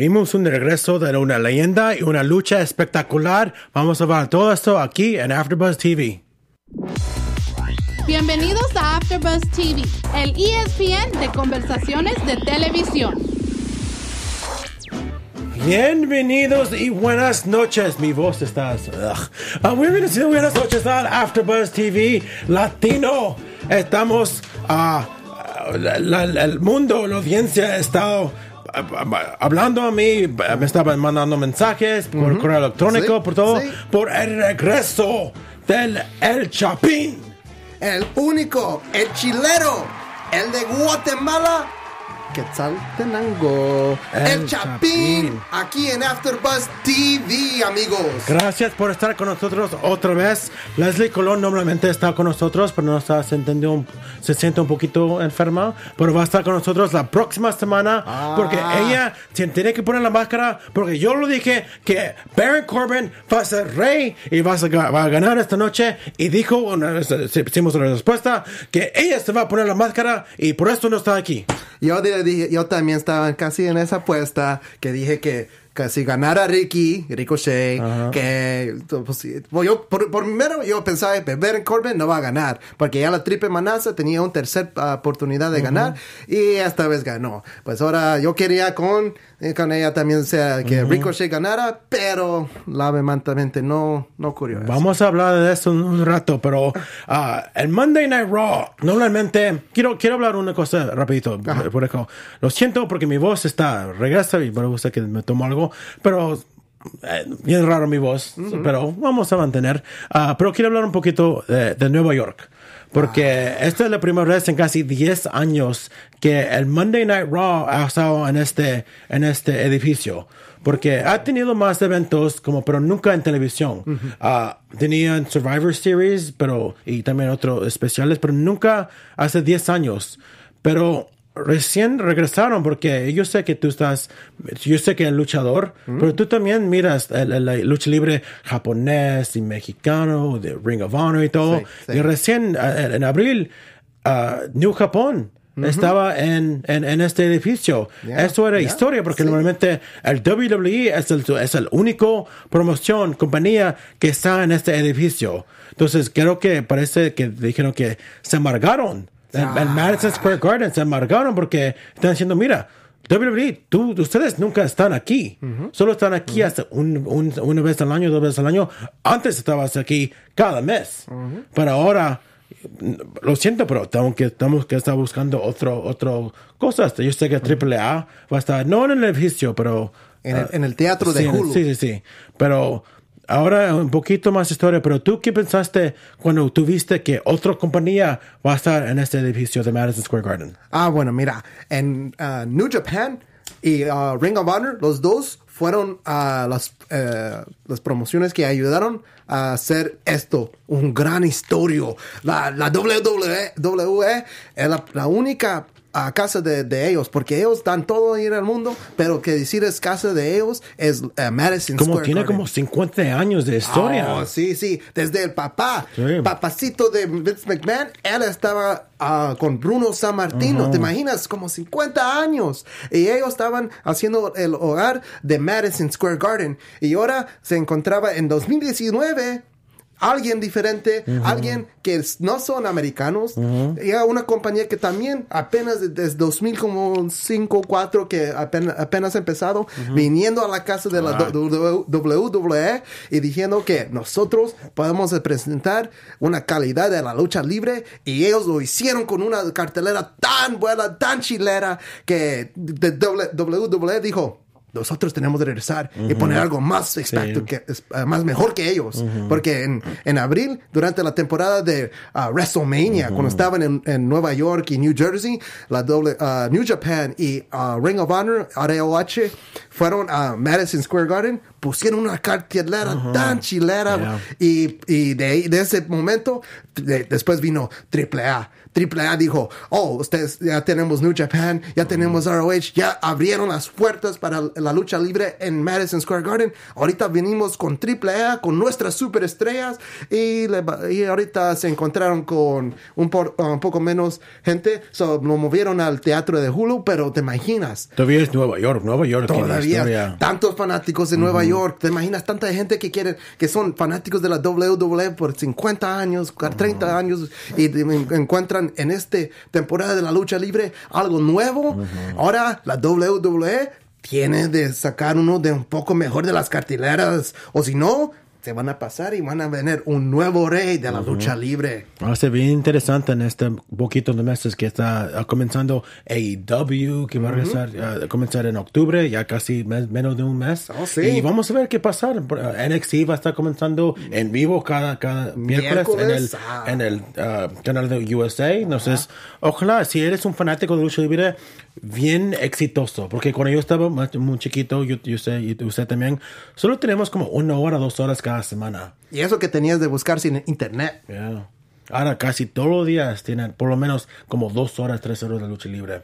Vimos un regreso de una leyenda y una lucha espectacular. Vamos a ver todo esto aquí en AfterBuzz TV. Bienvenidos a AfterBuzz TV, el ESPN de conversaciones de televisión. Bienvenidos y buenas noches. Mi voz está. ugh. Ah, bienvenidos y buenas noches al AfterBuzz TV Latino. Estamos. la- la- el mundo, la audiencia ha estado hablando a mí, me estaban mandando mensajes por correo electrónico, Sí, por todo, sí. por el regreso del El Chapín. El único, el chilero, el de Guatemala, Quetzaltenango, El el, Chapín, Chapín. aquí en AfterBuzz TV, amigos. Gracias por estar con nosotros otra vez. Leslie Colón normalmente está con nosotros, pero no está, se, entendió un- se siente un poquito enferma. Pero va a estar con nosotros la próxima semana porque ella se tiene que poner la máscara. Porque yo lo dije que Baron Corbin va a ser rey y va a, ga- va a ganar esta noche. Y dijo, una- hicimos una respuesta, que ella se va a poner la máscara y por eso no está aquí. Yo, di- dije- yo también estaba casi en esa apuesta que dije que, que si ganara Ricky, Ricochet, que pues, pues, yo, por, por primero yo pensaba que Baron Corbin no va a ganar, porque ya la triple amenaza tenía una tercera oportunidad de ganar y esta vez ganó. Pues ahora yo quería con, eh, con ella también sea que Ricochet ganara, pero lamentablemente no, no ocurrió. eso. Vamos a hablar de eso en un rato, pero ah, el Monday Night Raw, normalmente, quiero, quiero hablar una cosa rapidito, por eso. Lo siento porque mi voz está, regresa y me gusta que me tomo algo, pero eh, bien raro mi voz, pero vamos a mantener. Ah, pero quiero hablar un poquito de, de Nueva York. Porque esta es la primera vez en casi 10 años que el Monday Night Raw ha estado en este, en este edificio. Porque ha tenido más eventos, como, pero nunca en televisión. Ah, tenían Survivor Series, pero, y también otros especiales, pero nunca hace 10 años. Pero recién regresaron porque yo sé que tú estás, yo sé que el luchador, pero tú también miras la lucha libre japonés y mexicano, de Ring of Honor y todo. Sí, sí. Y recién en abril, ah, New Japón estaba en, en, en este edificio. Yeah, Eso era yeah, historia porque sí. normalmente el WWE es el, es el único promoción, compañía que está en este edificio. Entonces creo que parece que dijeron que se amargaron. En Madison Square Garden se amargaron porque están diciendo, mira, WWE, tú, ustedes nunca están aquí. Solo están aquí hasta un- un- una vez al año, dos veces al año. Antes estabas aquí cada mes. Pero ahora, lo siento, pero tengo que, tenemos que estar buscando otro, otro cosas. Yo sé que AAA va a estar, no en el edificio, pero... En el- ah, en el teatro de sí, Hulu. Sí, sí, sí. Pero ahora un poquito más historia. Pero tú, ¿qué pensaste cuando tuviste que otra compañía va a estar en este edificio de Madison Square Garden? Ah, bueno, mira, en uh, New Japan y uh, Ring of Honor, los dos fueron uh, las, eh, las promociones que ayudaron a hacer esto, un gran historia. La, la WWE, es la única uh, casa de, de ellos, porque ellos dan todo en el mundo, pero que decir es casa de ellos es uh, Madison Como Square tiene Garden. como 50 años de historia. Oh, sí, sí. Desde el papá, Sí. papacito de Vince McMahon, él estaba ah, con Bruno San Martino. ¿Te imaginas? Como 50 años. Y ellos estaban haciendo el hogar de Madison Square Garden. Y ahora se encontraba en 2019 alguien diferente, alguien que no son americanos, y a una compañía que también apenas de- desde 2005 4 que apenas, empezado, viniendo a la casa de la WWE y diciendo que nosotros podemos presentar una calidad de la lucha libre y ellos lo hicieron con una cartelera tan buena, tan chilera que WWE dijo nosotros tenemos que regresar y poner algo más expecto que es, eh, más mejor que ellos. Porque en, en abril durante la temporada de ah, WrestleMania cuando estaban en, en Nueva York y New Jersey la doble, ah, New Japan y ah, Ring of Honor ROH fueron a Madison Square Garden pusieron una cartelera tan chilera Yeah. y, y de, de ese momento de- después vino AAA AAA dijo, oh, ustedes ya tenemos New Japan, ya tenemos ROH, ya abrieron las puertas para la lucha libre en Madison Square Garden. Ahorita venimos con AAA, con nuestras superestrellas y, le y ahorita se encontraron con un, por- un poco menos gente. So, lo movieron al teatro de Hulu, pero te imaginas. Todavía es Nueva York, Nueva York. Todavía tantos fanáticos de Nueva York. ¿Te imaginas tanta gente que quieren, que son fanáticos de la WWE por 50 años, 30 años y de- encuentran en esta temporada de la lucha libre algo nuevo? Ahora la WWE tiene de sacar uno de un poco mejor de las cartileras o si no, se van a pasar y van a venir un nuevo rey de la lucha libre. Va a ser bien interesante en este poquito de meses que está ah, comenzando AEW, que va a regresar, ah, a comenzar en octubre, ya casi mes- menos de un mes. Oh, sí. Y vamos a ver qué pasa. Ah, NXT va a estar comenzando en vivo cada, cada miércoles, en el, Miércoles, ah. en el ah, canal de USA. Entonces, ojalá, si eres un fanático de lucha libre, bien exitoso. Porque cuando yo estaba más- muy chiquito, yo, yo sé, y usted también, solo tenemos como una hora, dos horas cada semana. Y eso que tenías de buscar sin internet. Yeah. Ahora casi todos los días tienen por lo menos como dos horas, tres horas de lucha libre.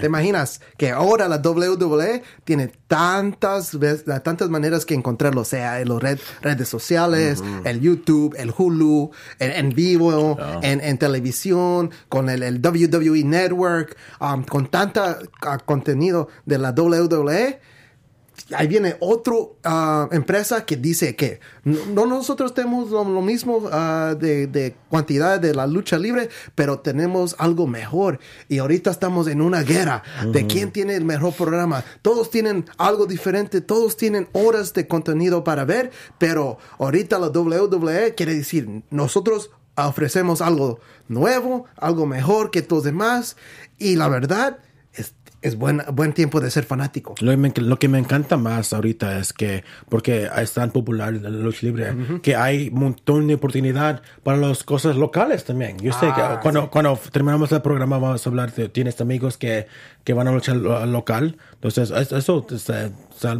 ¿Te imaginas que ahora la WWE tiene tantas, tantas maneras que encontrarlo, o sea, en las red- redes sociales, el YouTube, el Hulu, en, en vivo, en, en televisión, con el, el WWE Network, um, con tanta ah, contenido de la WWE? Ahí viene otro ah, empresa que dice que no, no nosotros tenemos lo, lo mismo ah, de, de cantidad de la lucha libre, pero tenemos algo mejor. Y ahorita estamos en una guerra de quién tiene el mejor programa. Todos tienen algo diferente, todos tienen horas de contenido para ver, pero ahorita la WWE quiere decir, nosotros ofrecemos algo nuevo, algo mejor que todos demás. Y la verdad, es, buen, buen tiempo de ser fanático. Lo, que me- lo que me encanta más ahorita es que, porque es tan popular la lucha libre, que hay un montón de oportunidad para las cosas locales también. Yo sé Ah, que cuando, cuando terminamos el programa vamos a hablar de, tienes amigos que, que van a luchar lo- local. Entonces, es- eso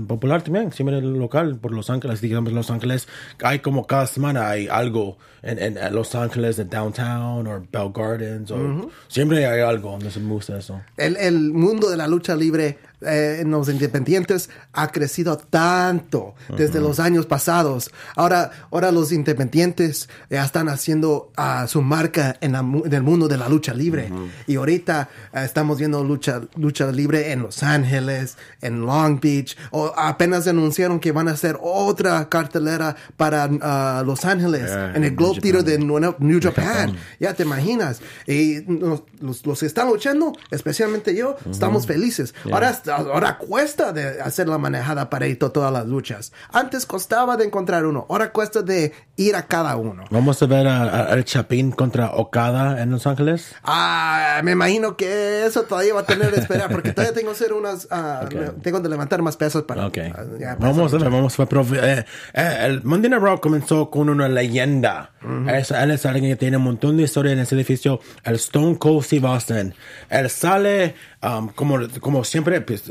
popular también, siempre el local, por Los Ángeles, digamos Los Ángeles, hay como cada semana hay algo en, en, en Los Ángeles, de Downtown o Bell Gardens, o siempre hay algo, entonces me gusta eso. El, el mundo de la lucha libre eh, en los independientes ha crecido tanto desde los años pasados. Ahora, ahora los independientes ya están haciendo ah, su marca en, la en el mundo de la lucha libre. Y ahorita eh, estamos viendo lucha, lucha libre en Los Ángeles, en Long Beach. O apenas anunciaron que van a hacer otra cartelera para ah, Los Ángeles, Yeah, en el Globe Theater de New, New Japan. Japan. Ya te imaginas. Y los, los- los que están luchando, especialmente yo, estamos felices. Ahora, ahora cuesta de hacer la manejada para ir a todas las luchas. Antes costaba de encontrar uno. Ahora cuesta de ir a cada uno. Vamos a ver al Chapín contra Okada en Los Ángeles. Ah, me imagino que eso todavía va a tener que esperar porque todavía tengo que hacer unas, ah, tengo que levantar más pesos para. Ok. ah, ya, para vamos a ver, vamos a ver. Eh, eh, el Monday Night Raw comenzó con una leyenda. Es- él es alguien que tiene un montón de historia en ese edificio. El Stone Cold Steve Austin. Él sale um, como, como siempre, pues,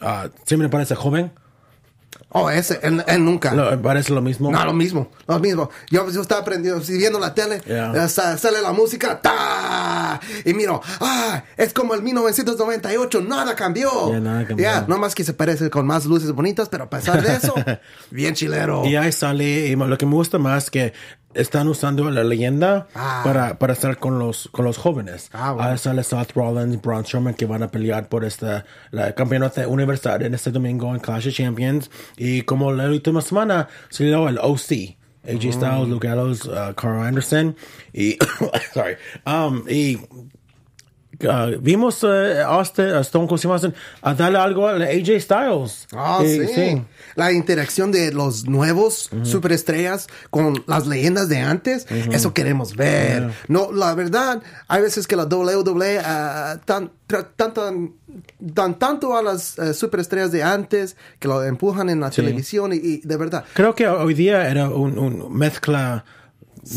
ah, siempre parece joven. Oh, ese, él, él nunca. Lo- parece lo mismo. No, lo mismo, lo mismo. Yo, yo estaba aprendiendo, viendo la tele, Yeah. sa- sale la música, ¡ta! Y miro, ¡ah! Es como el 1998, nada cambió. Yeah, nada cambió. Ya, no más que se parece con más luces bonitas, pero a pesar de eso, bien chilero. Y ahí sale, y lo que me gusta más que están usando la leyenda Ah. para, para estar con los, con los jóvenes. Ah, bueno. Ahí sale Seth Rollins, Braun Strowman que van a pelear por este la campeonato universal en este domingo en Clash of Champions. Y como la última semana salió el OC. AJ Mm. Styles, Luke Gallows, uh, Carl Anderson y sorry, um, y uh, vimos uh, Austin, uh, Stone Cold Steve Austin a darle algo a AJ Styles. Ah, Y- sí. La interacción de los nuevos superestrellas con las leyendas de antes, eso queremos ver. No, la verdad, hay veces que la WWE ah, tan, tanto- dan tanto a las eh, superestrellas de antes que lo empujan en la televisión y, y de verdad. Creo que hoy día era un, un mezcla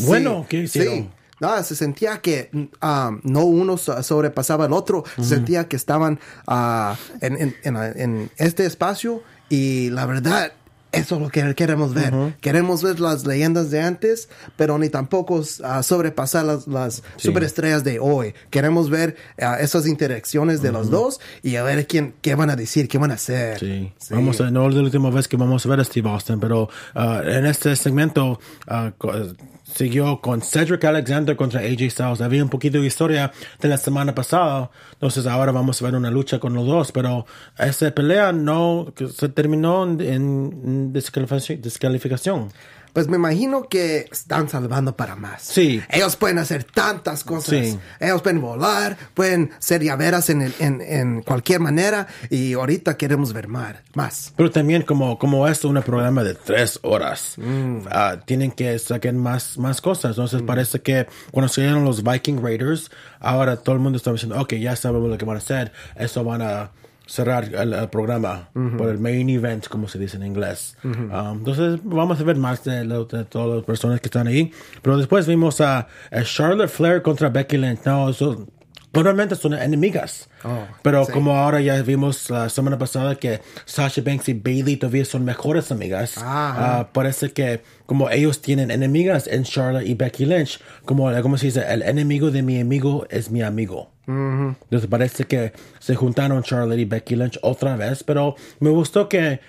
bueno Sí, que hicieron. No, se sentía que ah, no uno so- sobrepasaba al otro, se sentía que estaban ah, en, en- en- en este espacio y la verdad Eso es lo que queremos ver. Queremos ver las leyendas de antes, pero ni tampoco ah, sobrepasar las, las superestrellas de hoy. Queremos ver ah, esas interacciones de los dos y a ver quién, qué van a decir, qué van a hacer. Sí. Vamos a, no es la última vez que vamos a ver a Steve Austin, pero ah, en este segmento siguió con Cedric Alexander contra AJ Styles. Había un poquito de historia de la semana pasada, entonces ahora vamos a ver una lucha con los dos, pero esa pelea no se terminó en, en descalificación. Pues me imagino que están salvando para más. Sí. Ellos pueden hacer tantas cosas. Sí. Ellos pueden volar, pueden ser llaveras en, el- en, en cualquier manera. Y ahorita queremos ver más. más. Pero también como, como es un programa de tres horas, ah, tienen que sacar más, más cosas. Entonces parece que cuando salieron los Viking Raiders, ahora todo el mundo está diciendo, ok, ya sabemos lo que van a hacer. Eso van a cerrar el, el programa por el main event, como se dice en inglés. Ah, entonces vamos a ver más de, lo- de todas las personas que están ahí. Pero después vimos a, a Charlotte Flair contra Becky Lynch. No, eso... Normalmente son enemigas. Oh, pero sí. como ahora ya vimos la semana pasada que Sasha Banks y Bailey todavía son mejores amigas, ah, parece que como ellos tienen enemigas en Charlotte y Becky Lynch, como, como se dice, el enemigo de mi amigo es mi amigo. Entonces parece que se juntaron Charlotte y Becky Lynch otra vez, pero me gustó que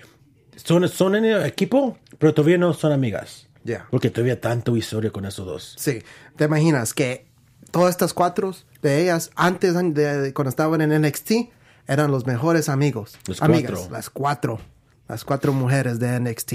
son, son en el equipo, pero todavía no son amigas. Ya. Porque todavía tanto historia con esos dos. Sí. ¿Te imaginas que todas estas cuatro de ellas, antes de, de- cuando estaban en NXT, eran los mejores amigos? Los Amigas, cuatro. las cuatro. Las cuatro mujeres de NXT.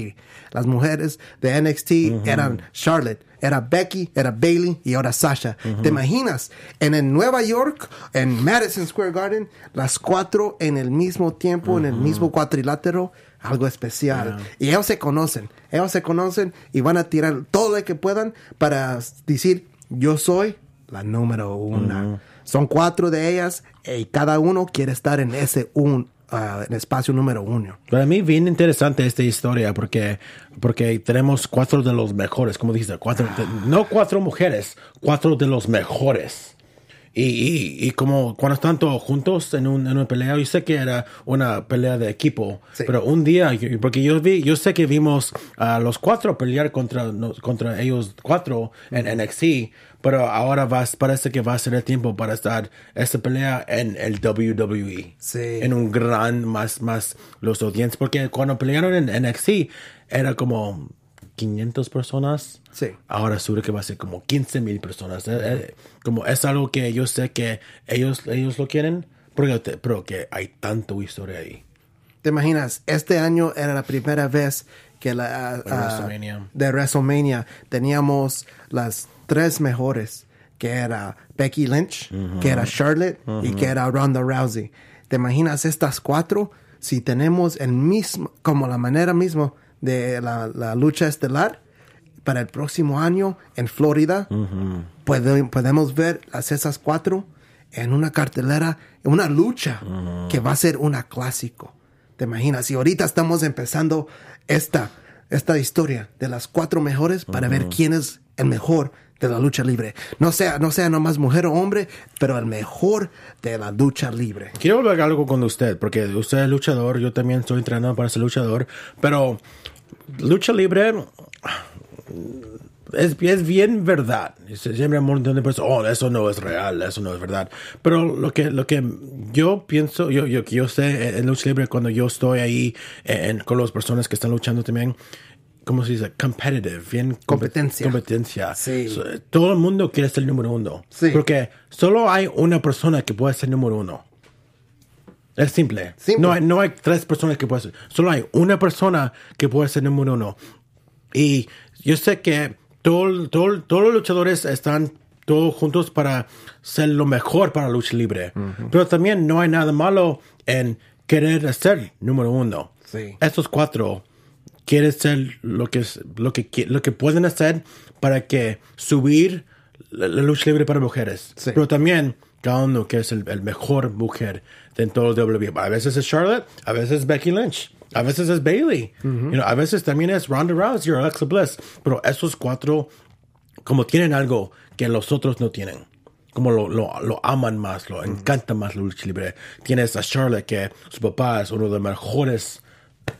Las mujeres de NXT eran Charlotte, era Becky, era Bailey y ahora Sasha. ¿Te imaginas? En el Nueva York, en Madison Square Garden, las cuatro en el mismo tiempo, en el mismo cuadrilátero, algo especial. Y ellos se conocen, ellos se conocen y van a tirar todo lo que puedan para decir, yo soy la número una. Son cuatro de ellas y cada uno quiere estar en ese un, ah, en espacio número uno. Para mí bien interesante esta historia porque, porque tenemos cuatro de los mejores, como dijiste, cuatro, de- no cuatro mujeres, cuatro de los mejores. Y, y, y como cuando están todos juntos en, un, en una pelea, yo sé que era una pelea de equipo, Sí. pero un día, porque yo vi, yo sé que vimos a los cuatro pelear contra, contra ellos cuatro en NXT, pero ahora va, parece que va a ser el tiempo para estar esta pelea en el WWE Sí. en un gran más más los audiencias porque cuando pelearon en NXT era como 500 personas Sí. ahora seguro que va a ser como 15 mil personas Eh, eh, como es algo que yo sé que ellos ellos lo quieren pero, pero que hay tanto historia ahí ¿Te imaginas? Este año era la primera vez que la ah, WrestleMania. de WrestleMania teníamos las tres mejores, que era Becky Lynch, que era Charlotte y que era Ronda Rousey. ¿Te imaginas estas cuatro? Si tenemos el mismo, como la manera mismo de la, la lucha estelar para el próximo año en Florida, puede- podemos ver las esas cuatro en una cartelera, en una lucha que va a ser una clásico. ¿Te imaginas? Y ahorita estamos empezando esta, esta historia de las cuatro mejores para ver quién es el mejor de la lucha libre. No sea, no sea nomás mujer o hombre, pero el mejor de la lucha libre. quiero hablar algo con usted porque usted es luchador yo también estoy entrenando para ser luchador pero lucha libre es, es bien verdad. Siempre hay un montón de personas, oh, eso no es real, eso no es verdad. Pero lo que, lo que yo pienso, yo, yo, yo sé en lucha libre cuando yo estoy ahí en- con las personas que están luchando también, ¿cómo se dice? Competitive, bien. compe- Competencia. Competencia. Sí. Todo el mundo quiere ser el número uno. Sí. Porque solo hay una persona que puede ser número uno. Es simple. Simple. No, hay, no hay tres personas que pueden ser. Solo hay una persona que puede ser número uno. Y yo sé que todo, todo- todos los luchadores están todos juntos para ser lo mejor para la lucha libre. Pero también no hay nada malo en querer ser número uno. Sí. Estos cuatro quieren ser lo que, lo, que, lo que pueden hacer para que subir la, la lucha libre para mujeres. Sí. Pero también cada uno que es el, el mejor mujer de todo el WWE. A veces es Charlotte, a veces es Becky Lynch, a veces es Bailey, You know, a veces también es Ronda Rousey o Alexa Bliss. Pero esos cuatro, como tienen algo que los otros no tienen. Como lo, lo, lo aman más, lo encanta más la lucha libre. Tienes a Charlotte, que su papá es uno de los mejores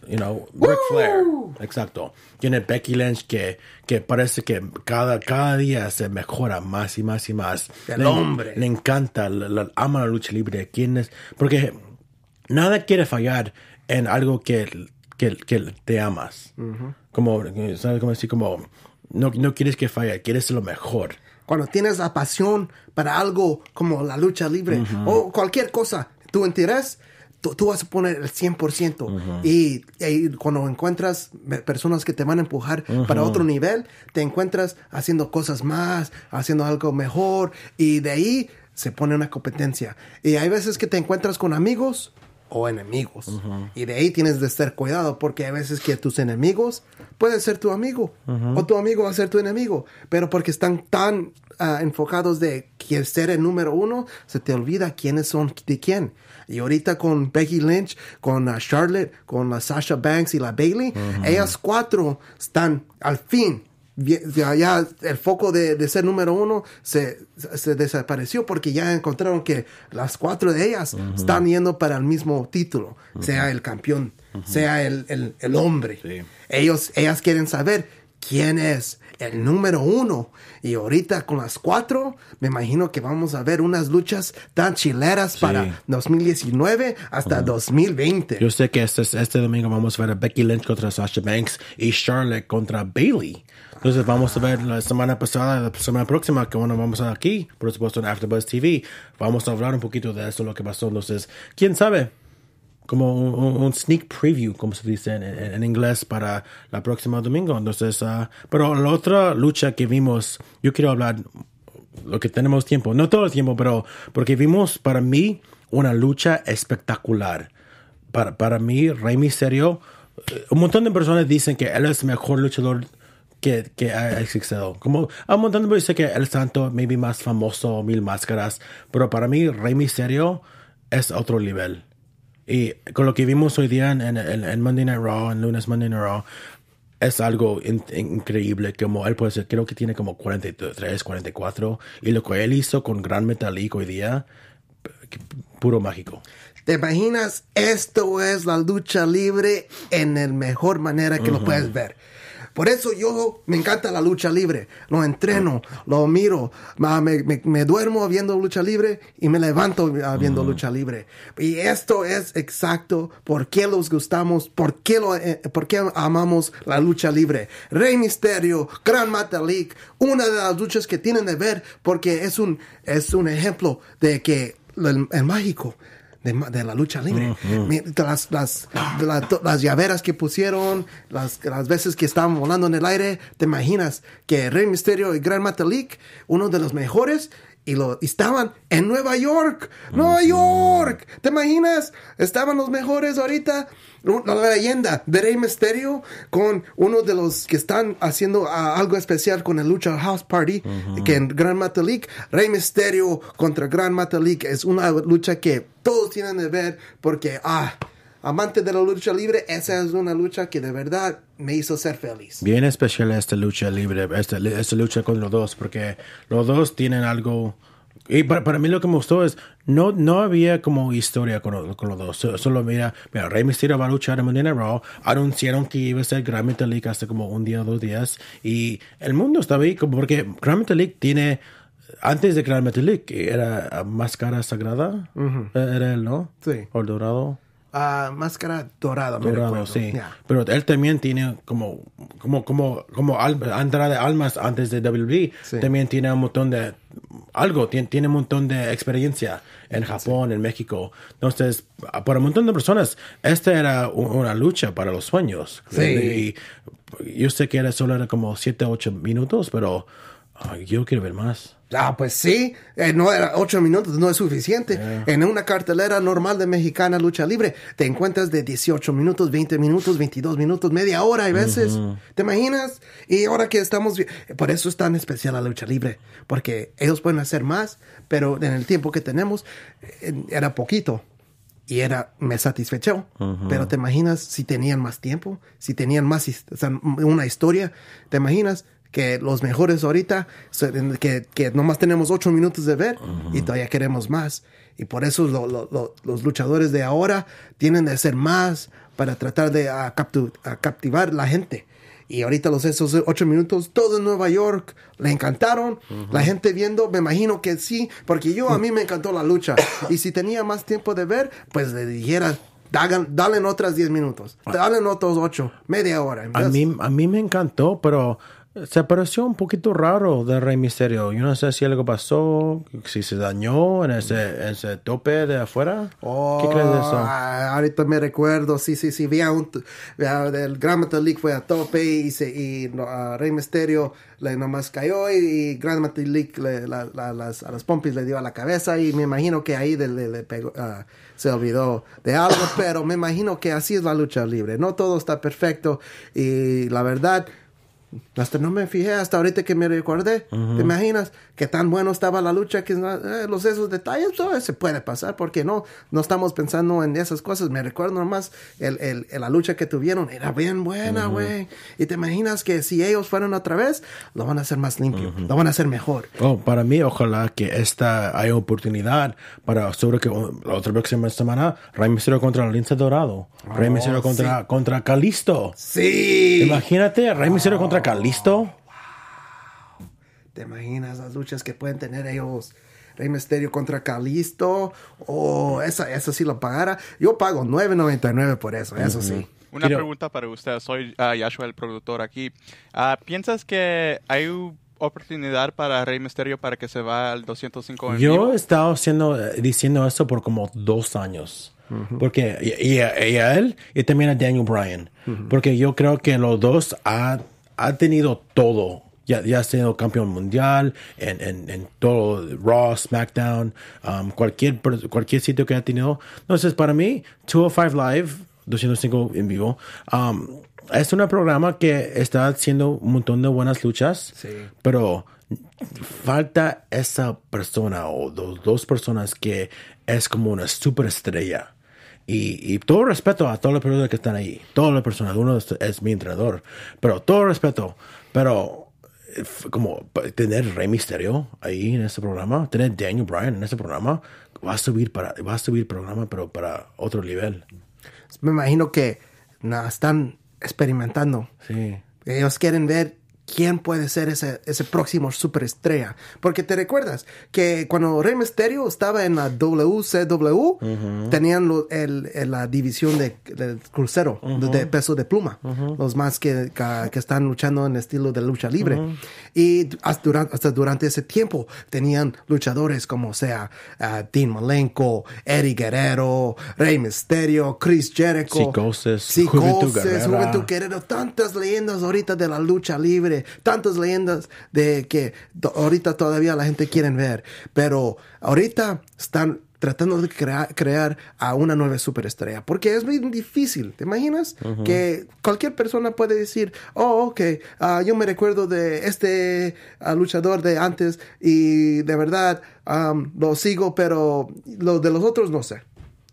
you know, Ric Flair. Exacto. Tiene Becky Lynch que, que parece que cada, cada día se mejora más y más y más. El Le- hombre. Le encanta, la- la- ama la lucha libre. ¿Quién es? Porque nada quiere fallar en algo que, que, que te amas. Como, ¿sabes cómo decir? Como, no, no quieres que falle, quieres lo mejor. Cuando tienes la pasión para algo como la lucha libre o cualquier cosa, tu interés, tú, tú vas a poner el 100%. y, y cuando encuentras personas que te van a empujar para otro nivel, te encuentras haciendo cosas más, haciendo algo mejor y de ahí se pone una competencia. Y hay veces que te encuentras con amigos o enemigos. Y de ahí tienes de estar cuidado porque hay veces que tus enemigos pueden ser tu amigo o tu amigo va a ser tu enemigo, pero porque están tan ah, enfocados de que ser el número uno, se te olvida quiénes son de quién. Y ahorita con Becky Lynch, con Charlotte, con la Sasha Banks y la Bailey, ellas cuatro están al fin. Ya, ya el foco de, de ser número uno se, se desapareció porque ya encontraron que las cuatro de ellas están yendo para el mismo título, sea el campeón, sea el, el- el hombre. Sí. Ellos, ellas quieren saber quién es el número uno. Y ahorita con las cuatro, me imagino que vamos a ver unas luchas tan chileras para 2019 hasta 2020. Yo sé que este, este domingo vamos a ver a Becky Lynch contra Sasha Banks y Charlotte contra Bailey. Entonces vamos a ver la semana pasada, la semana próxima, que bueno, vamos a aquí, por supuesto en AfterBuzz TV, vamos a hablar un poquito de eso, lo que pasó. Entonces, quién sabe, como un, un- sneak preview, como se dice en, en- en inglés, para la próxima domingo. Entonces, ah, pero la otra lucha que vimos, yo quiero hablar lo que tenemos tiempo, no todo el tiempo, pero porque vimos para mí una lucha espectacular. Para, para mí, Rey Misterio, eh, un montón de personas dicen que él es el mejor luchador que, que ha existido. Como un montón de personas dicen que el santo, maybe más famoso, mil máscaras, pero para mí, Rey Misterio es otro nivel. Y con lo que vimos hoy día en, en- en- Monday Night Raw, en lunes Monday Night Raw, es algo in- increíble. Como él puede ser, creo que tiene como 43, 44. Y lo que él hizo con Gran Metalik hoy día, puro mágico. ¿Te imaginas? Esto es la lucha libre en el mejor manera que lo puedes ver. Por eso yo me encanta la lucha libre. Lo entreno, lo miro, me, me- me duermo viendo lucha libre y me levanto ah, viendo lucha libre. Y esto es exacto por qué los gustamos, por qué, lo, eh, por qué amamos la lucha libre. Rey Misterio, Gran Metalik, una de las luchas que tienen de ver porque es un, es un ejemplo de que el, el mágico de, la lucha libre. Las, las, las llaveras que pusieron, las, las veces que estaban volando en el aire, te imaginas que Rey Misterio y Gran Metalik, uno de los mejores, y lo y estaban en Nueva York, Nueva York. ¿Te imaginas? Estaban los mejores ahorita. La leyenda de Rey Misterio con uno de los que están haciendo ah, algo especial con el Lucha House Party, que en Gran Metalik, Rey Misterio contra Gran Metalik es una lucha que todos tienen de ver porque, ah, amante de la lucha libre, esa es una lucha que de verdad me hizo ser feliz. Bien especial esta lucha libre, esta, esta lucha con los dos, porque los dos tienen algo. Y para, para mí lo que me gustó es, no, no había como historia con, con los dos. So- Solo mira, mira, Rey Mysterio va a luchar en Monday Raw. Anunciaron que iba a ser Grand Metalik hace como un día o dos días. Y el mundo estaba ahí, como porque Grand Metalik tiene. Antes de Grand Metalik, era Máscara Sagrada. Era él, ¿no? Sí. O el Dorado. Ah, máscara dorada, me Dorado, recuerdo. sí. Pero él también tiene como, como, como, como al- entrada de almas antes de WWE. Sí. También tiene un montón de, algo, tiene, tiene un montón de experiencia en Japón, en México. Entonces, para un montón de personas, esta era una lucha para los sueños. Sí. Y yo sé que era solo era como 7, 8 minutos, pero yo quiero ver más. Ah, pues sí, eh, no era ocho minutos, no es suficiente. En una cartelera normal de mexicana lucha libre, te encuentras de 18 minutos, 20 minutos, 22 minutos, media hora hay veces. ¿Te imaginas? Y ahora que estamos, por eso es tan especial la lucha libre, porque ellos pueden hacer más, pero en el tiempo que tenemos eh, era poquito. Y era, me satisfechó. Pero te imaginas si tenían más tiempo, si tenían más, his- o sea, una historia, te imaginas que los mejores ahorita, que, que nomás tenemos ocho minutos de ver y todavía queremos más. Y por eso lo- lo- lo- los luchadores de ahora tienen de ser más, para tratar de a captu- a captivar la gente. Y ahorita los esos ocho minutos, todo en Nueva York, le encantaron. La gente viendo, me imagino que sí, porque yo a mí me encantó la lucha. Y si tenía más tiempo de ver, pues le dijera, "Dagan- dale otras 10 minutos, dale otros ocho, media hora. A mí, a mí me encantó, pero se pareció un poquito raro de Rey Misterio. Yo no sé si algo pasó, si se dañó en ese, ese tope de afuera. ¿Qué crees de eso? Ah, ahorita me recuerdo, sí, sí, sí, vi a un, el Grand Metalik fue a tope y, se, y no, a Rey Misterio le nomás cayó y, y Grand Metalik le- la- la- las, a las pompis le dio a la cabeza y me imagino que ahí le, le- le pegó, ah, se olvidó de algo, pero me imagino que así es la lucha libre, no todo está perfecto y la verdad... Hasta no me fijé hasta ahorita que me recordé. ¿Te imaginas que tan bueno estaba la lucha que eh, los esos detalles todo se puede pasar porque no no estamos pensando en esas cosas. Me recuerdo nomás el, la lucha que tuvieron era bien buena, güey. Y te imaginas que si ellos fueran otra vez lo van a hacer más limpio, lo van a hacer mejor. Oh, para mí, ojalá que esta haya oportunidad para, sobre que oh, la otra próxima semana, Rey Misterio contra Lince Dorado. Rey Misterio contra, contra Calisto. Sí. Imagínate, Rey Misterio contra Calisto. ¿Te imaginas las luchas que pueden tener ellos? Rey Misterio contra Calisto. O esa, esa sí lo pagara. Yo pago 9.99 por eso, eso sí. Una Quiero- pregunta para usted. Soy ah, Yashua, el productor aquí. Ah, ¿Piensas que hay oportunidad para Rey Misterio para que se va al 205 en Yo vivo? he estado haciendo, eh, diciendo eso por como dos años. Porque, y, y a, y a él y también a Daniel Bryan. Porque yo creo que los dos ha, ha tenido todo. Ya, ya ha sido campeón mundial en, en, en todo, Raw, SmackDown, um, cualquier, cualquier sitio que ha tenido. Entonces, para mí, 205 Live, 205 en vivo, um, es un programa que está haciendo un montón de buenas luchas, Sí. pero falta esa persona o dos, dos personas que es como una superestrella. Y, y todo respeto a todas las personas que están ahí, todas las personas, uno es, es mi entrenador, pero todo respeto, pero eh, como tener Rey Misterio ahí en ese programa, tener Daniel Bryan en ese programa, va a subir para, va a subir el programa, pero para otro nivel. Me imagino que están experimentando. Sí. Ellos quieren ver quién puede ser ese, ese próximo superestrella. Porque te recuerdas que cuando Rey Mysterio estaba en la WCW, tenían lo- el, el- la división de, del crucero, de, de peso de pluma. Los más que, que, que están luchando en estilo de lucha libre. Y hasta durante, hasta durante ese tiempo tenían luchadores como sea ah, Dean Malenko, Eddie Guerrero, Rey Mysterio, Chris Jericho. Psicosis, Psicosis. Juventud Guerrero, tantas leyendas ahorita de la lucha libre, tantas leyendas de que ahorita todavía la gente quiere ver, pero ahorita están tratando de crea- crear a una nueva superestrella, porque es bien difícil, ¿te imaginas? Que cualquier persona puede decir, oh, ok, ah, yo me recuerdo de este ah, luchador de antes y de verdad am, lo sigo, pero lo de los otros no sé.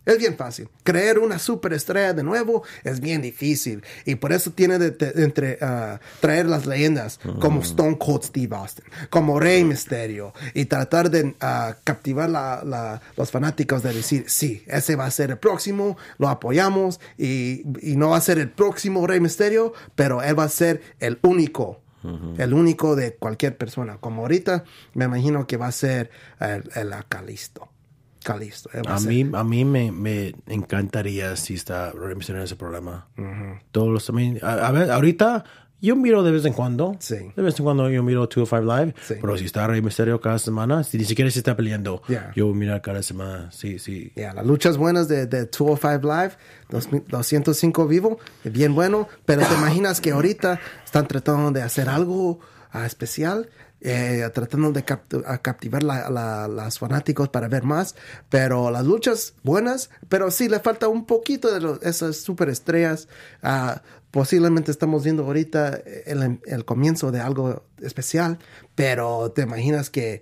Es bien fácil. Crear una superestrella de nuevo es bien difícil. Y por eso tiene de, de- entre, ah, traer las leyendas como Stone Cold Steve Austin, como Rey Mysterio. Y tratar de ah, captivar la, la- los fanáticos de decir, sí, ese va a ser el próximo, lo apoyamos. Y, y no va a ser el próximo Rey Mysterio, pero él va a ser el único. El único de cualquier persona. Como ahorita, me imagino que va a ser el, el Calisto. Va A mí, a mí me, me encantaría si está en ese programa. Todos los, mí- a- a ver, ahorita yo miro de vez en cuando. Sí. De vez en cuando yo miro 205 Live. Sí. Pero si está Rey Mysterio cada semana, si ni siquiera se está peleando, Yeah. yo miro cada semana. Sí, sí. Ya, las luchas buenas de, de 205 Live, dos- 205 vivo, bien bueno, pero te imaginas que ahorita están tratando de hacer algo ah, especial, eh, tratando de captu- a captivar la, la- las fanáticos para ver más, pero las luchas buenas, pero sí le falta un poquito de esas superestrellas. ah, posiblemente estamos viendo ahorita el, el comienzo de algo especial, pero te imaginas que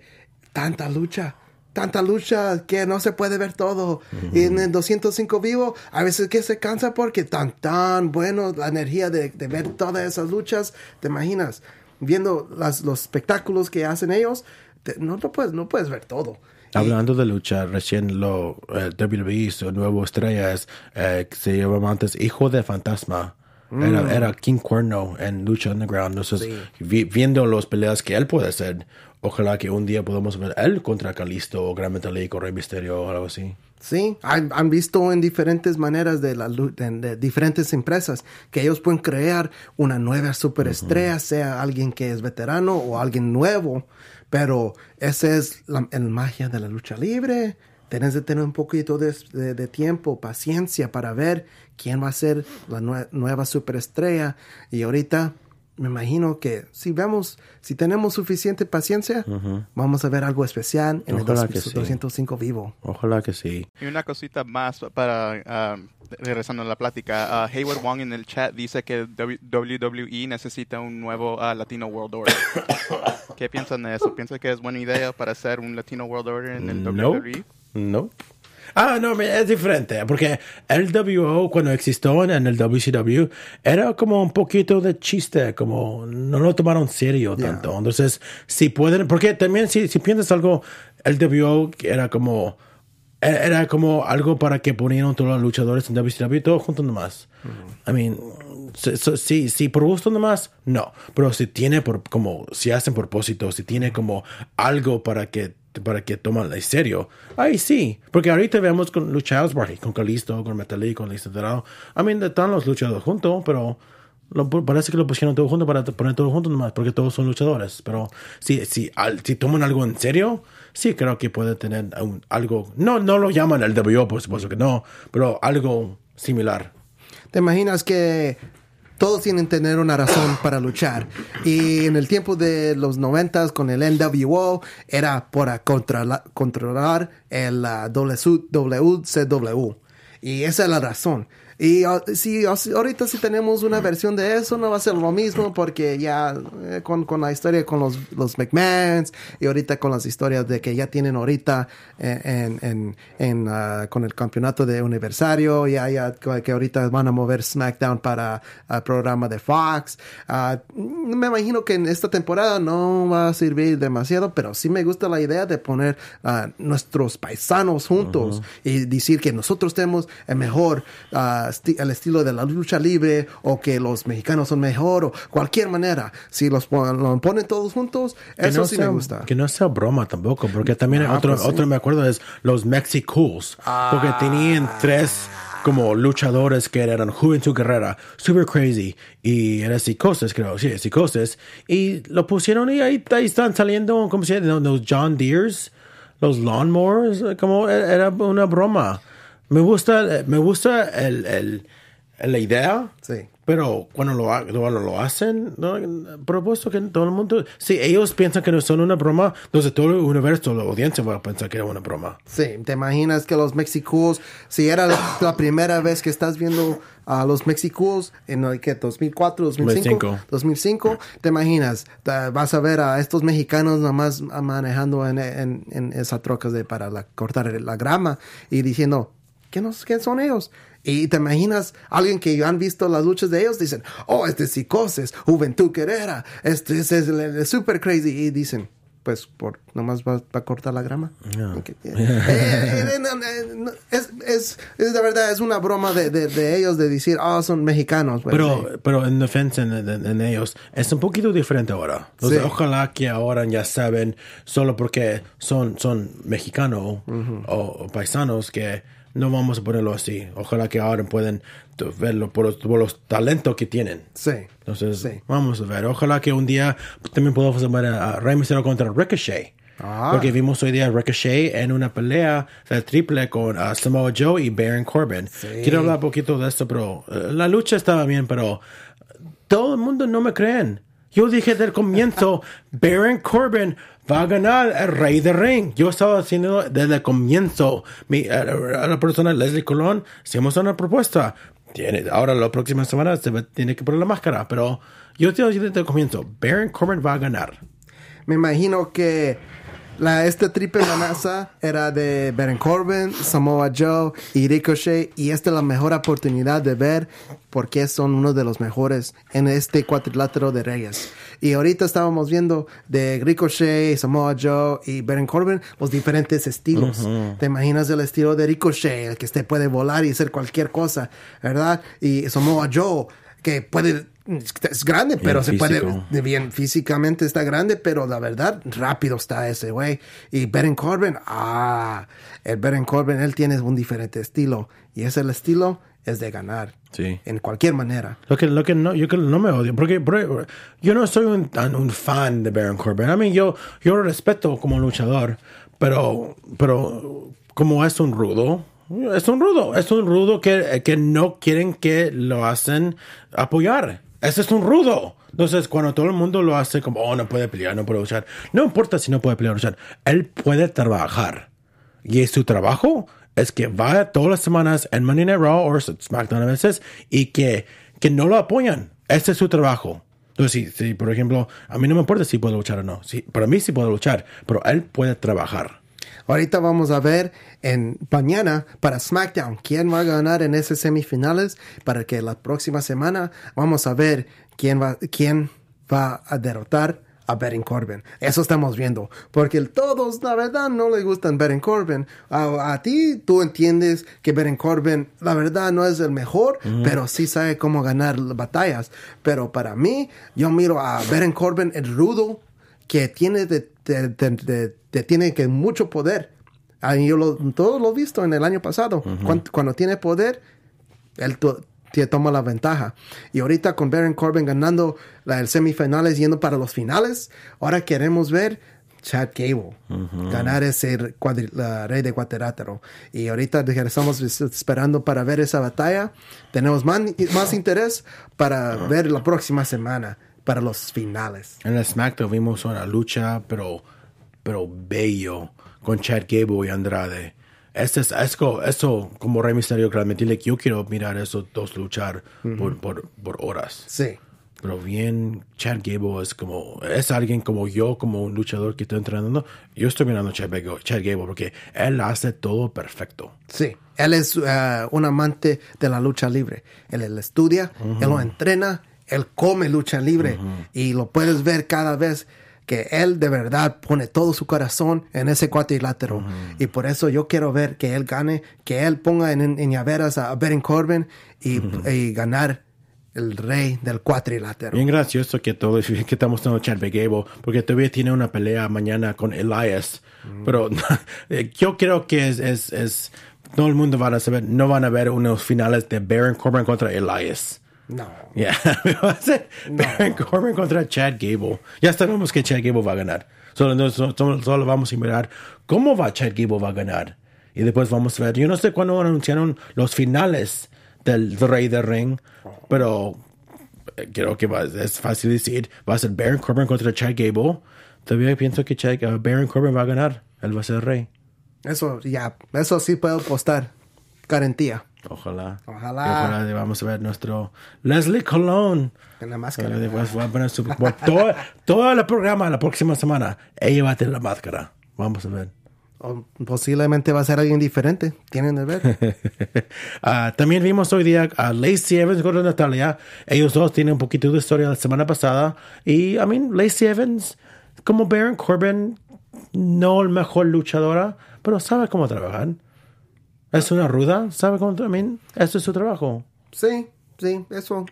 tanta lucha tanta lucha que no se puede ver todo. Y en el 205 vivo, a veces que se cansa porque tan, tan bueno la energía de, de ver todas esas luchas. ¿Te imaginas? Viendo las, los espectáculos que hacen ellos, te- no, no, puedes, no puedes ver todo. Hablando de lucha, recién lo eh, WWE, su nuevo estrella es, eh, que se llamaba antes Hijo de Fantasma. Era, era King Cuerno en Lucha Underground. Entonces, vi- viendo las peleas que él puede hacer, ojalá que un día podamos ver él contra Calisto o Gran Metalik o Rey Misterio o algo así. Sí, han, han visto en diferentes maneras de, la, de, de diferentes empresas que ellos pueden crear una nueva superestrella, sea alguien que es veterano o alguien nuevo, pero esa es la el magia de la lucha libre. Tienes de tener un poquito de, de- de tiempo, paciencia para ver quién va a ser la nue- nueva superestrella. Y ahorita me imagino que si vemos, si tenemos suficiente paciencia, vamos a ver algo especial en Ojalá el que sí. 205 vivo. Ojalá que sí. Y una cosita más para, ah, regresando a la plática, ah, Hayward Wong en el chat dice que WWE necesita un nuevo ah, Latino World Order. ¿Qué piensan de eso? ¿Piensan que es buena idea para hacer un Latino World Order en el E? No. WWE? Ah, no, me- es diferente, porque el WO cuando existió en el WCW era como un poquito de chiste, como no lo tomaron serio tanto. Entonces, si pueden, porque también si, si piensas algo, el WO era como e- era como algo para que ponieron todos los luchadores en WCW todos juntos nomás. I mean, si, si- si, si por gusto nomás, no. Pero si tiene por, como, si hacen propósito, si tiene como algo para que, para que toman en serio, ahí sí. Porque ahorita vemos con Lucha House Party, con Calisto, con Metalik, con Lisa Dorado. I mean, están los luchadores juntos, pero parece que lo pusieron todo junto para poner todo junto nomás, porque todos son luchadores. Pero si, si, si toman algo en serio, sí creo que puede tener algo. No, no lo llaman el WO, por supuesto que no, pero algo similar. ¿Te imaginas que todos tienen que tener una razón para luchar? Y en el tiempo de los noventas con el NWO era para controla- controlar el ah, WCW. Y esa es la razón. Y ah, si ah, ahorita si tenemos una versión de eso, no va a ser lo mismo porque ya eh, con, con la historia con los, los McMahons y ahorita con las historias de que ya tienen ahorita eh, en, en, en, ah, con el campeonato de aniversario, ya, ya que ahorita van a mover SmackDown para el programa de Fox. Ah, me imagino que en esta temporada no va a servir demasiado, pero sí me gusta la idea de poner a nuestros paisanos juntos y decir que nosotros tenemos el mejor ah, esti- el estilo de la lucha libre o que los mexicanos son mejor o cualquier manera. Si los pon- lo ponen todos juntos, Que eso no sí sea, me gusta. Que no sea broma tampoco, porque también Ah, otro, pues sí. otro me acuerdo es los Mexicools, porque tenían tres como luchadores que eran Juventud Guerrera, Super Crazy y era Psicosis, creo, sí, Psicosis, y lo pusieron y ahí, ahí están saliendo, ¿cómo se llama? Los John Deeres, los Lawnmowers, como e- era una broma. Me gusta, me gusta el, el- la idea. Sí. Pero cuando lo, cuando lo hacen, ¿no? propuesto que todo el mundo, si ellos piensan que no son una broma, entonces todo el universo, la audiencia va a pensar que era una broma. Sí, te imaginas que los Mexicools, si era la, la primera vez que estás viendo a los Mexicools en el que 2004, 2005, 2005. 2005, te imaginas, ta- vas a ver a estos mexicanos nada más manejando en, en, en esas trocas de para la- cortar la grama y diciendo, ¿qué, nos, ¿qué son ellos? Y te imaginas alguien que han visto las luchas de ellos, dicen, oh, este es Psicosis, Juventud Guerrera, este, este es el, el Super Crazy, y dicen, pues, por nomás va, va a cortar la grama. Eh, eh, eh, eh, es, es, es de verdad, es una broma de, de, de ellos de decir, oh, son mexicanos. pues, Pero, pero en defensa en, en- en ellos, es un poquito diferente ahora. Entonces, Sí. Ojalá que ahora ya saben, solo porque son, son mexicanos o, o paisanos, que no vamos a ponerlo así. Ojalá que ahora pueden t- verlo por los, por los talentos que tienen. Sí. Entonces, Sí. vamos a ver. Ojalá que un día también podamos ver a, Rey Mysterio contra Ricochet. Ah. Porque vimos hoy día Ricochet en una pelea de triple con uh, Samoa Joe y Baron Corbin. Quiero hablar un poquito de esto, pero eh, la lucha estaba bien, pero todo el mundo no me creen. Yo dije del comienzo, Baron Corbin va a ganar el rey de ring. Yo estaba haciendo desde el comienzo. Mi, a, la persona Leslie Colón, hicimos una propuesta. Tiene, ahora la próxima semana se tiene que poner la máscara, pero yo te dije desde el comienzo, Baron Corbin va a ganar. Me imagino que La, este triple amenaza era de Baron Corbin, Samoa Joe y Ricochet. Y esta es la mejor oportunidad de ver por qué son uno de los mejores en este cuadrilátero de Reyes. Y ahorita estábamos viendo de Ricochet, Samoa Joe y Baron Corbin los diferentes estilos. ¿Te imaginas el estilo de Ricochet, el que este puede volar y hacer cualquier cosa, ¿verdad? Y Samoa Joe, que puede es grande, pero se físico. puede bien físicamente está grande, pero la verdad rápido está ese güey. Y Baron Corbin, ah, el Baron Corbin él tiene un diferente estilo y ese el estilo es de ganar. Sí. En cualquier manera. Lo que, lo que no, yo que no me odio, porque, porque yo no soy un, tan un fan de Baron Corbin. A mí yo, yo lo respeto como luchador, pero, pero como es un rudo, es un rudo, es un rudo que, que no quieren que lo hacen apoyar. Ese es un rudo. Entonces, cuando todo el mundo lo hace como, oh, no puede pelear, no puede luchar, no importa si no puede pelear o luchar, él puede trabajar. Y su trabajo es que vaya todas las semanas en Monday Night Raw o SmackDown a veces y que, que no lo apoyan. Ese es su trabajo. Entonces, si, si, por ejemplo, a mí no me importa si puedo luchar o no. Sí, para mí sí puedo luchar, pero él puede trabajar. Ahorita vamos a ver en mañana para SmackDown quién va a ganar en esas semifinales para que la próxima semana vamos a ver quién va, quién va a derrotar a Baron Corbin. Eso estamos viendo. Porque todos, la verdad, no le gustan Baron Corbin. A, a ti, tú entiendes que Baron Corbin, la verdad, no es el mejor, pero sí sabe cómo ganar batallas. Pero para mí, yo miro a Baron Corbin, el rudo, que tiene de, de- de- de- de- tiene que mucho poder. Yo lo, todo lo he visto en el año pasado. cuando, cuando tiene poder, él te toma la ventaja. Y ahorita con Baron Corbin ganando la, el semifinales, yendo para los finales, ahora queremos ver Chad Gable ganar ese cuadri- la rey de cuadrilátero. Y ahorita estamos es- esperando para ver esa batalla, tenemos más, más interés para ver la próxima semana, para los finales. En el SmackDown vimos una lucha, pero, pero bello, con Chad Gable y Andrade. Este es, es co- eso, como Rey Mysterio, claramente, like, yo quiero mirar esos dos luchar por, por, por horas. Sí. Pero bien, Chad Gable es como, es alguien como yo, como un luchador que estoy entrenando. Yo estoy mirando a Chad Gable, Chad Gable porque él hace todo perfecto. Sí, él es eh, un amante de la lucha libre. Él, él estudia, él lo entrena, él come lucha libre y lo puedes ver cada vez que él de verdad pone todo su corazón en ese cuadrilátero. Y por eso yo quiero ver que él gane, que él ponga en, en llaveras a Baron Corbin y, y ganar el rey del cuadrilátero. Bien gracioso que todo que estamos dando Chad Gable porque todavía tiene una pelea mañana con Elias. Pero eh, yo creo que es, es, es- todo el mundo van a saber, no van a ver unos finales de Baron Corbin contra Elias. No. Yeah, va a ser Baron Corbin contra Chad Gable. Ya sabemos que Chad Gable va a ganar. Solo, no- solo, solo vamos a mirar cómo va Chad Gable va a ganar. Y después vamos a ver. Yo no sé cuándo anunciaron los finales del Rey del Ring, pero eh, creo que va, es fácil decir. Va a ser Baron Corbin contra Chad Gable. Todavía pienso que Chad, uh, Baron Corbin va a ganar. Él va a ser rey. Eso ya, eso sí puedo apostar. Garantía. Ojalá. Ojalá. Ojalá vamos a ver nuestro Leslie Colón. En la máscara. Después va a poner su- todo, todo el programa la próxima semana. Ella va a tener la máscara. Vamos a ver. O posiblemente va a ser alguien diferente. Tienen de ver. Ah, también vimos hoy día a Lacey Evans con Natalia. Ellos dos tienen un poquito de historia la semana pasada. Y, I mean, Lacey Evans, como Baron Corbin, no el mejor luchadora, pero sabe cómo trabajar. Es una ruda, sabe cómo mean, Eso es su trabajo. Sí, sí, eso,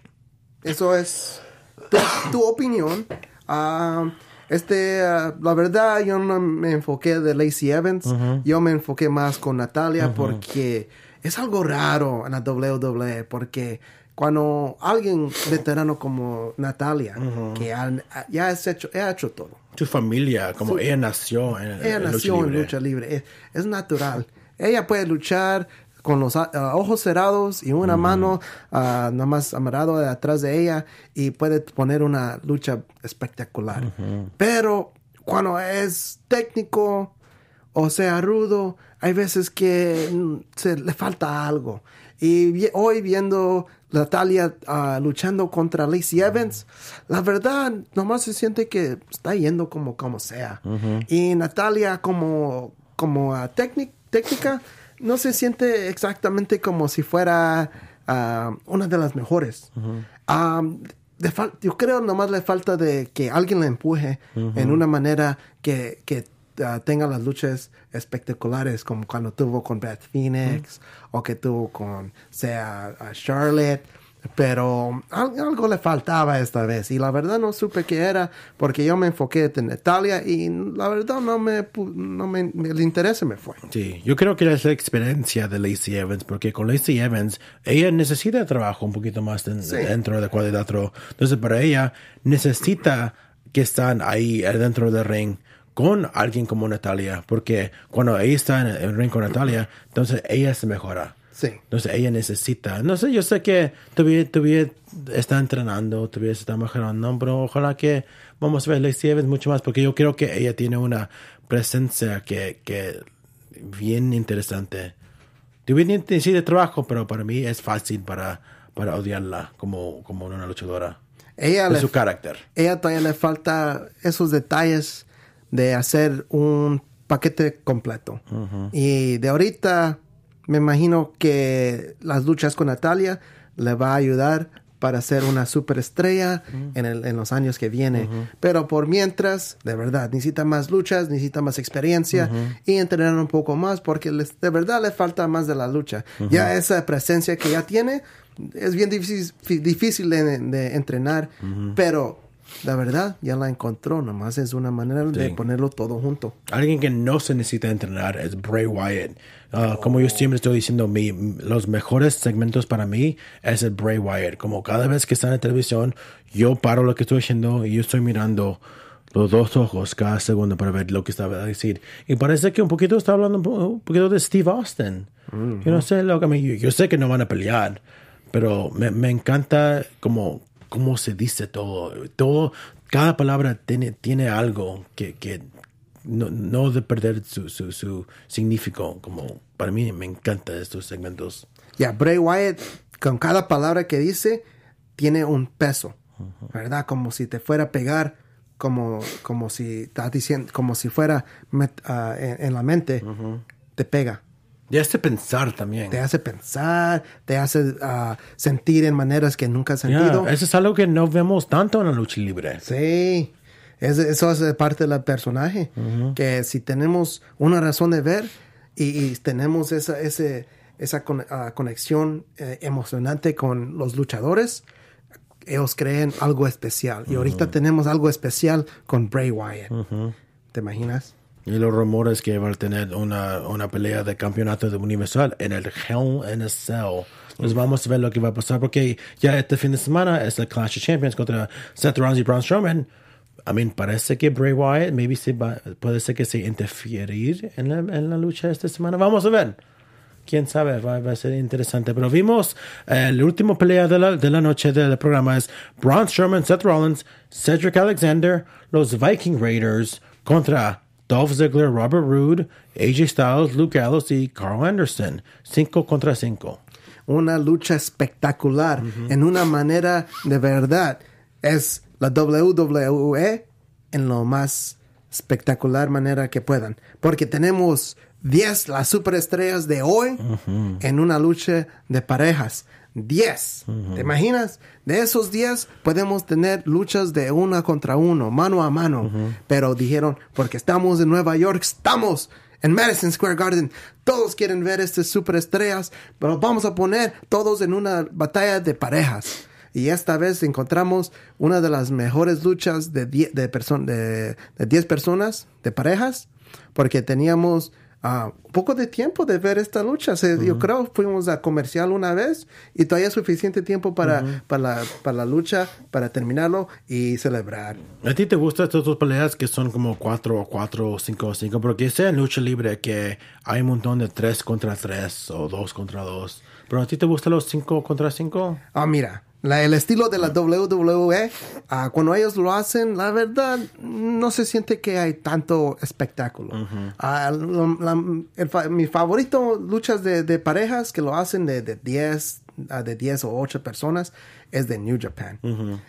eso es tu, tu opinión. Ah, este, ah, la verdad, yo no me enfoqué de Lacey Evans. Yo me enfoqué más con Natalia porque es algo raro en la WWE. Porque cuando alguien veterano como Natalia, que ha- ya has hecho, ha hecho todo. Su familia, como ella nació en, Ella en lucha nació en libre. lucha libre. Es, es natural. Ella puede luchar con los ah, ojos cerrados y una mano ah, nada más amarrado de atrás de ella y puede poner una lucha espectacular. Pero cuando es técnico o sea rudo, hay veces que mm, se le falta algo. Y vi- hoy viendo Natalia ah, luchando contra Lacey Evans, la verdad, nomás se siente que está yendo como, como sea. Y Natalia como, como técnic- técnica, no se siente exactamente como si fuera ah, una de las mejores. Ah, yo creo nomás le falta de que alguien la empuje en una manera que, que ah, tenga las luchas espectaculares como cuando tuvo con Beth Phoenix o que tuvo con sea a Charlotte pero al- algo le faltaba esta vez y la verdad no supe qué era porque yo me enfoqué en Natalia y la verdad no me no me el interés se me fue Sí, yo creo que es la experiencia de Lacey Evans, porque con Lacey Evans, ella necesita trabajo un poquito más den- Sí. dentro de cuadrilátero. Entonces, para ella, necesita que están ahí dentro del ring con alguien como Natalia, porque cuando ella está en el ring con Natalia, entonces ella se mejora. Sí Entonces ella necesita, no sé, yo sé que todavía, todavía está entrenando, todavía está mejorando, pero ojalá que vamos a ver Lacey Evans mucho más, porque yo creo que ella tiene una presencia que, que bien interesante. Todavía necesita trabajo, pero para mí es fácil para, para odiarla como, como una luchadora. ella De le su carácter. ella todavía le falta esos detalles de hacer un paquete completo. Y de ahorita me imagino que las luchas con Natalia le va a ayudar para ser una superestrella en, el- en los años que viene. Pero por mientras, de verdad, necesita más luchas, necesita más experiencia y entrenar un poco más porque les- de verdad le falta más de la lucha. Ya esa presencia que ya tiene es bien difícil, fi- difícil de, de entrenar, pero la verdad ya la encontró, nomás es una manera de Sí. ponerlo todo junto. Alguien que no se necesita entrenar es Bray Wyatt. Ah, Como yo siempre estoy diciendo, mi, los mejores segmentos para mí es el Bray Wyatt. Como cada vez que está en la televisión, yo paro lo que estoy haciendo y yo estoy mirando los dos ojos cada segundo para ver lo que estaba a decir. Y parece que un poquito está hablando un, po- un poquito de Steve Austin. Yo no sé lo que me, yo sé que no van a pelear, pero me, me encanta como cómo se dice todo. Todo, cada palabra tiene, tiene algo que, que no, no de perder su, su, su significado. Como para mí me encantan estos segmentos. Ya, Bray Wyatt, con cada palabra que dice, tiene un peso, ¿verdad? Como si te fuera a pegar, como, como si estás diciendo, como si fuera met- en, en la mente, te pega. Y hace pensar también. Te hace pensar, te hace ah, sentir en maneras que nunca has sentido. eso es algo que no vemos tanto en la lucha libre. Sí, es- eso es parte del personaje. Que si tenemos una razón de ver y, y tenemos esa, ese, esa con- ah, conexión eh, emocionante con los luchadores, ellos creen algo especial. Y ahorita tenemos algo especial con Bray Wyatt. ¿Te imaginas? Y los rumores que va a tener una, una pelea de campeonato de Universal en el Hell in a Cell. Pues vamos a ver lo que va a pasar porque ya este fin de semana es el Clash of Champions contra Seth Rollins y Braun Strowman. I mean, parece que Bray Wyatt maybe se va, puede ser que se interferir en la, en la lucha esta semana. Vamos a ver. Quién sabe, va, va a ser interesante. Pero vimos eh, el último pelea de la, de la noche del programa es Braun Strowman, Seth Rollins, Cedric Alexander, los Viking Raiders contra Dolph Ziggler, Robert Roode, AJ Styles, Luke Gallows y Carl Anderson. Cinco contra cinco. una lucha espectacular en una manera de verdad. Es la WWE en lo más espectacular manera que puedan. Porque tenemos 10 las superestrellas de hoy en una lucha de parejas. 10. ¿Te imaginas? De esos 10 podemos tener luchas de una contra uno, mano a mano. Pero dijeron, porque estamos en Nueva York, estamos en Madison Square Garden. Todos quieren ver estas superestrellas, pero vamos a poner todos en una batalla de parejas. Y esta vez encontramos una de las mejores luchas de 10 de, perso- de, de 10 personas, de parejas, porque teníamos un poco de tiempo de ver esta lucha. Se- Yo creo fuimos a comercial una vez y todavía suficiente tiempo para, para, la, para la lucha, para terminarlo y celebrar. ¿A ti te gustan estas dos peleas que son como 4 o 4 o 5 o 5? Porque sea en lucha libre que hay un montón de 3 contra 3 o 2 contra 2. ¿Pero a ti te gustan los 5 contra 5? Ah, mira, La- el estilo de la WWE, ah, cuando ellos lo hacen, la verdad, no se siente que hay tanto espectáculo. Lo- la- el fa- mi favorito luchas de, de parejas que lo hacen de, de 10 ah, de 10 o 8 personas es de New Japan.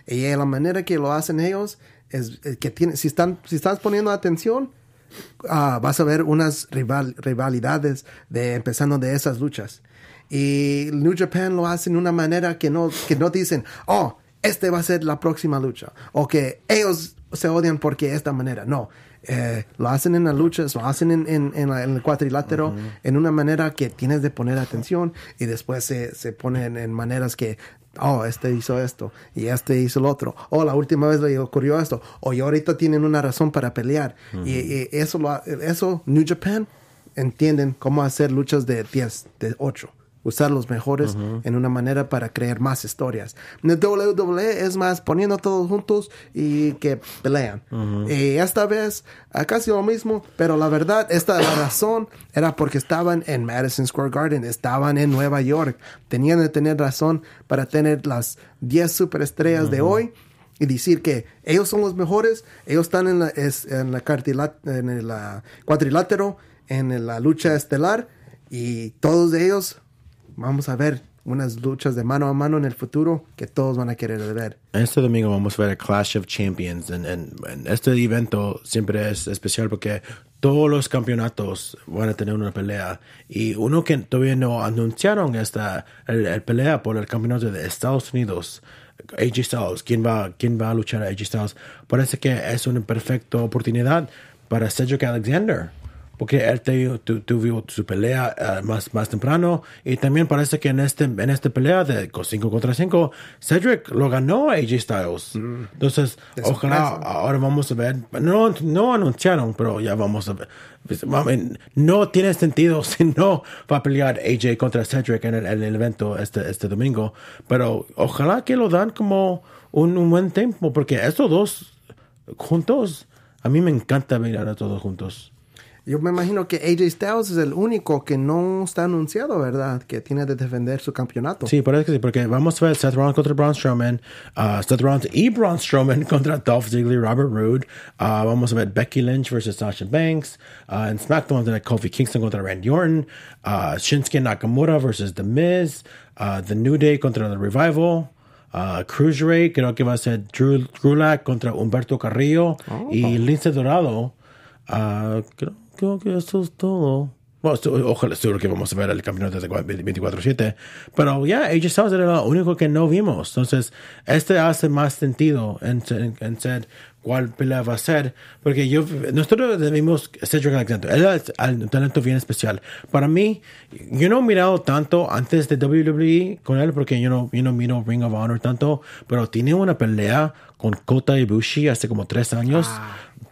Y eh, la manera que lo hacen ellos es eh, que tiene, si están, si estás poniendo atención, vas a ver unas rival- rivalidades de empezando de esas luchas. Y New Japan lo hacen de una manera que no, que no dicen, oh, este va a ser la próxima lucha. O que ellos se odian porque esta manera. No. Eh, lo hacen en las luchas, lo hacen en, en- en la- en el cuadrilátero en una manera que tienes de poner atención y después se, se ponen en maneras que, oh, este hizo esto y este hizo el otro. Oh, la última vez le ocurrió esto. O y ahorita tienen una razón para pelear. y, y eso, lo, eso, New Japan, entienden cómo hacer luchas de 10, de 8. Usar los mejores en una manera para crear más historias. En WWE es más poniendo todos juntos y que pelean. Y esta vez casi lo mismo, pero la verdad, esta la razón era porque estaban en Madison Square Garden, estaban en Nueva York. Tenían de tener razón para tener las 10 superestrellas de hoy y decir que ellos son los mejores, ellos están en la, es- en la, en el ah, cuadrilátero, en la lucha estelar y todos ellos vamos a ver unas luchas de mano a mano en el futuro que todos van a querer ver. Este domingo vamos a ver el Clash of Champions. En, en- en este evento siempre es especial porque todos los campeonatos van a tener una pelea. Y uno que todavía no anunciaron esta el, el pelea por el campeonato de Estados Unidos. AJ Styles, ¿quién va, quién va a luchar a AJ Styles? Parece que es una perfecta oportunidad para Cedric Alexander porque él te- tu- tuvo su pelea eh, más, más temprano y también parece que en este en esta pelea de 5 contra 5 Cedric lo ganó a AJ Styles. Entonces De ojalá ahora vamos a ver no, no anunciaron pero ya vamos a ver. Pues, no tiene sentido si no va a pelear AJ contra Cedric en el, en el evento este, este domingo pero ojalá que lo dan como un, un buen tiempo porque estos dos juntos a mí me encanta mirar a todos juntos Yo me imagino que AJ Styles es el único que no está anunciado, ¿verdad? Que tiene de defender su campeonato. Sí, parece que sí, porque vamos a ver Seth Rollins contra Braun Strowman, uh, Seth Rollins y Braun Strowman contra Dolph Ziggler y Robert Roode. Uh, vamos a ver Becky Lynch versus Sasha Banks. Uh, en SmackDown ver Kofi Kingston contra Randy Orton. Uh, Shinsuke Nakamura versus The Miz. Uh, The New Day contra The Revival. Uh, Cruiserweight, creo que va a ser Drew Gulak contra Humberto Carrillo. Y Lince Dorado. Uh, creo, creo que eso es todo. Bueno, esto- ojalá, seguro que vamos a ver el campeonato de 24-7. Pero ya, AJ Styles era lo único que no vimos. Entonces, este hace más sentido en, en, en ser cuál pelea va a ser. Porque yo, nosotros vimos Cedric Alexander. Él es un talento bien especial. Para mí, yo no he mirado tanto antes de WWE con él, porque yo no, yo no miro Ring of Honor tanto. Pero tiene una pelea con Kota Ibushi hace como tres años.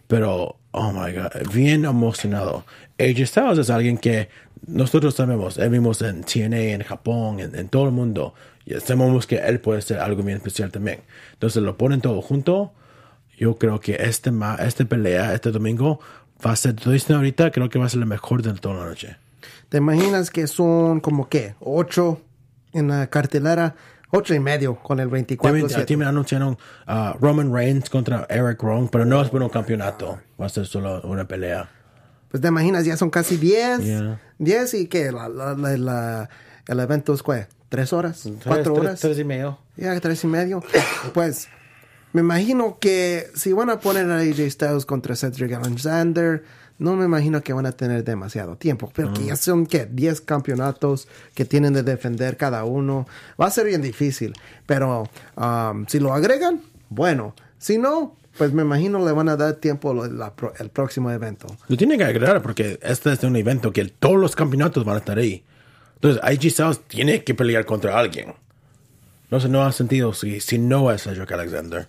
Pero, oh my God, bien emocionado. AJ Styles es alguien que nosotros sabemos, él vimos en TNA, en Japón, en, en todo el mundo. Y sabemos que él puede ser algo bien especial también. Entonces lo ponen todo junto. Yo creo que este, ma- este pelea, este domingo, va a ser, estoy diciendo ahorita, creo que va a ser la mejor de toda la noche. ¿Te imaginas que son como qué? Ocho en la cartelera, ocho y medio con el 24 También, también anunciaron uh, Roman Reigns contra Eric Rowan, pero no es por un campeonato. Va a ser solo una pelea. Pues te imaginas, ya son casi 10. Yeah. 10 y que la, la- la- la- el evento es ¿qué? ¿Tres horas? ¿Cuatro Tres- horas? Tres y medio. Ya, tres y medio. Pues me imagino que si van a poner a AJ Styles contra Cedric Alexander, no me imagino que van a tener demasiado tiempo. Pero que ya son, ¿qué? 10 campeonatos que tienen de defender cada uno. Va a ser bien difícil. Pero um, si lo agregan, bueno. Si no, pues me imagino le van a dar tiempo la el próximo evento. Lo tiene que agregar porque este es un evento que todos los campeonatos van a estar ahí. Entonces, AJ Styles tiene que pelear contra alguien. No sé, no ha sentido si, si no es Cedric Alexander.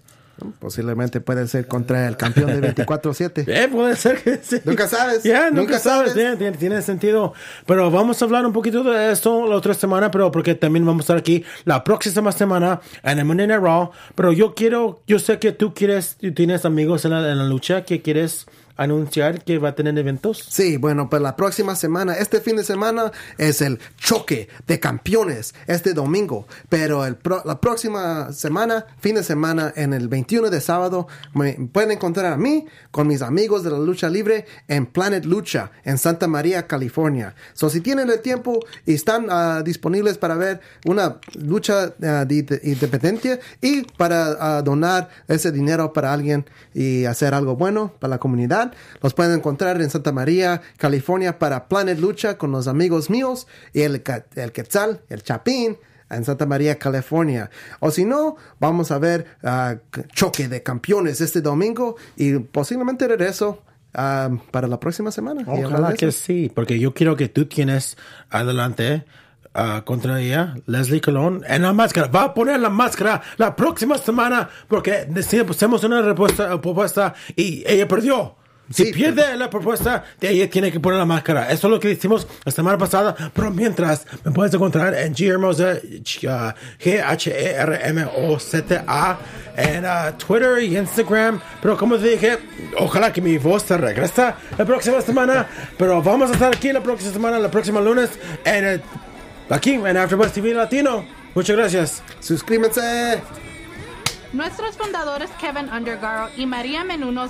Posiblemente puede ser contra el campeón de 24-7. Eh, puede ser que sí. Nunca sabes. Ya, nunca, Nunca sabes. sabes. Tiene, tiene sentido. Pero vamos a hablar un poquito de esto la otra semana, pero porque también vamos a estar aquí la próxima semana en el Monday Night Raw. Pero yo quiero, yo sé que tú quieres, tú tienes amigos en la, en la lucha que quieres anunciar que va a tener eventos. Sí, bueno, pues la próxima semana, este fin de semana es el choque de campeones, este domingo. Pero el pro- la próxima semana, fin de semana, en el 21 de sábado, me pueden encontrar a mí con mis amigos de la lucha libre en Planet Lucha, en Santa María, California. So, si tienen el tiempo y están ah, disponibles para ver una lucha de independencia y para ah, donar ese dinero para alguien y hacer algo bueno para la comunidad, los pueden encontrar en Santa María, California para Planet Lucha con los amigos míos y el, el Quetzal, el Chapín en Santa María, California. O si no, vamos a ver ah, choque de campeones este domingo y posiblemente regreso ah, para la próxima semana. Ojalá que sí, porque yo quiero que tú tienes adelante ah, contra ella, Leslie Colón, en la máscara. Va a poner la máscara la próxima semana porque hacemos una respuesta, propuesta y ella perdió. Si Sí. pierde la propuesta, de ella tiene que poner la máscara. Eso es lo que hicimos la semana pasada. Pero mientras, me puedes encontrar en G Hermosa, G- E G-H-E-R-M-O-Z-A, en ah, Twitter y Instagram. Pero como te dije, ojalá que mi voz se regresa la próxima semana. Pero vamos a estar aquí la próxima semana, la próxima lunes, en el- aquí en AfterBuzz TV Latino. Muchas gracias. Suscríbanse. Nuestros fundadores Kevin Undergaro y María Menunos